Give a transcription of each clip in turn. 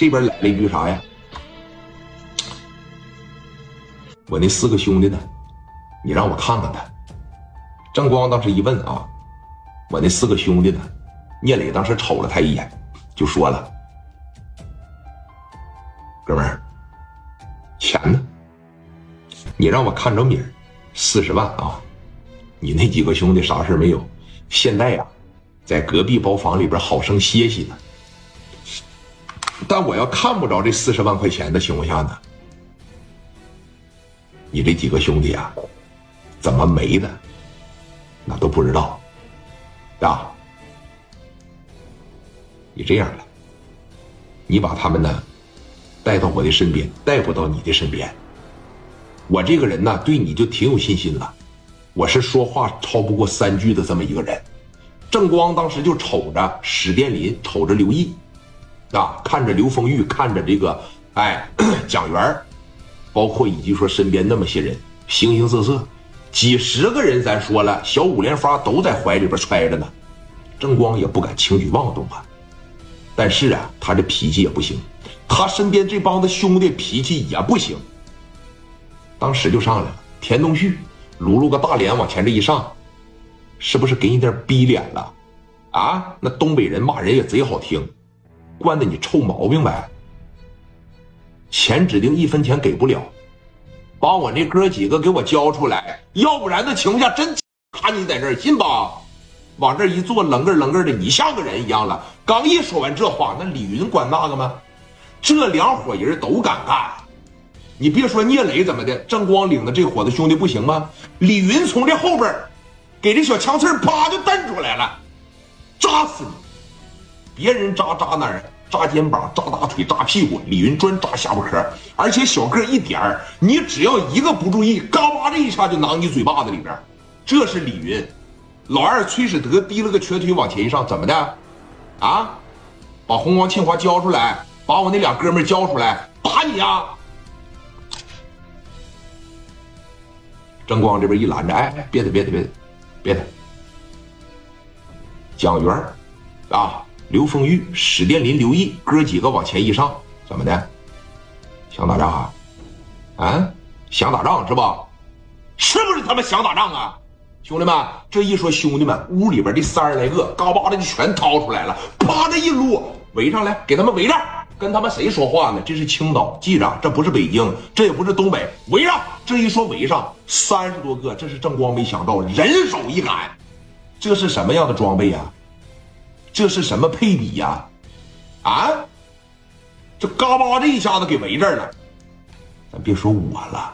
这边来了一句啥呀？我那四个兄弟呢？你让我看看他。郑光当时一问啊，我那四个兄弟呢？聂磊当时瞅了他一眼，就说了：“哥们儿，钱呢？你让我看着米儿，四十万啊！你那几个兄弟啥事没有？现在呀，在隔壁包房里边好生歇息呢。但我要看不着这四十万块钱的情况下呢？”你这几个兄弟啊，怎么没的？那都不知道，啊！你这样了，你把他们呢带到我的身边，带不到你的身边。我这个人呢，对你就挺有信心了。我是说话超不过三句的这么一个人。郑光当时就瞅着史殿林，瞅着刘毅，啊，看着刘丰玉，看着这个哎 蒋元包括以及说身边那么些人，形形色色，几十个人，咱说了，小五连发都在怀里边揣着呢。郑光也不敢轻举妄动啊。但是啊，他这脾气也不行，他身边这帮子兄弟脾气也不行。当时就上来了，田东旭撸撸个大脸往前这一上，是不是给你点逼脸了？啊，那东北人骂人也贼好听，惯的你臭毛病呗。钱指定一分钱给不了，把我那哥几个给我交出来，要不然的情况下真卡你在这儿，信吧？往这一坐，楞个楞个的，你像个人一样了。刚一说完这话，那李云管那个吗？这两伙人都敢干，你别说聂磊怎么的，正光领的这伙子兄弟不行吗？李云从这后边给这小枪刺啪就蹬出来了，扎死你！别人扎扎哪儿？扎肩膀，扎大腿，扎屁股，李云专扎下巴壳，而且小个一点儿，你只要一个不注意，嘎巴这一下就囊你嘴巴子里边。这是李云，老二崔始德提了个瘸腿往前一上，怎么的？啊，把红光庆华交出来，把我那俩哥们交出来，打你啊！郑光这边一拦着，哎，别的别的别的别的，蒋元啊。刘丰玉、史殿林、刘毅哥几个往前一上，怎么的？想打仗啊？啊？想打仗是吧？是不是他妈想打仗啊？兄弟们，这一说兄弟们，屋里边这三十来个，嘎巴的就全掏出来了，啪的一撸，围上来，给他们围着，跟他们谁说话呢？这是青岛，记着，这不是北京，这也不是东北，围上。这一说围上，三十多个，这是正光没想到，人手一杆，这是什么样的装备呀？这是什么配比呀？啊！这嘎巴这一下子给围这儿了。咱别说我了，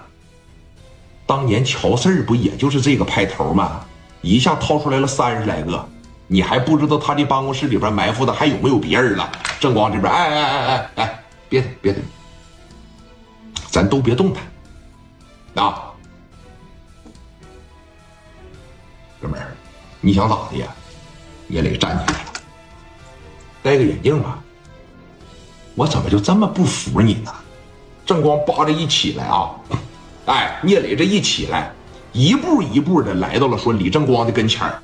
当年乔四儿不也就是这个派头吗？一下掏出来了三十来个，你还不知道他这办公室里边埋伏的还有没有别人了？正光这边，哎哎哎哎哎，别别，咱都别动弹啊！哥们儿，你想咋的呀？聂磊站起来了。戴个眼镜吧，我怎么就这么不服你呢？正光扒着一起来啊，哎，聂磊这一起来，一步一步的来到了说李正光的跟前儿，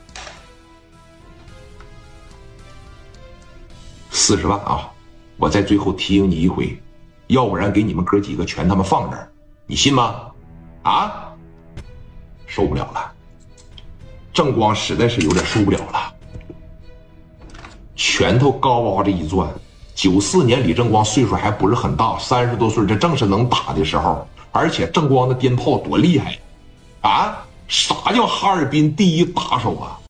四十万啊！我在最后提醒你一回，要不然给你们哥几个全他妈放这儿，你信吗？啊，受不了了，正光实在是有点受不了了。拳头高高这一攥，九四年李正光岁数还不是很大，三十多岁，这正是能打的时候。而且正光的鞭炮多厉害，啊！啥叫哈尔滨第一打手啊？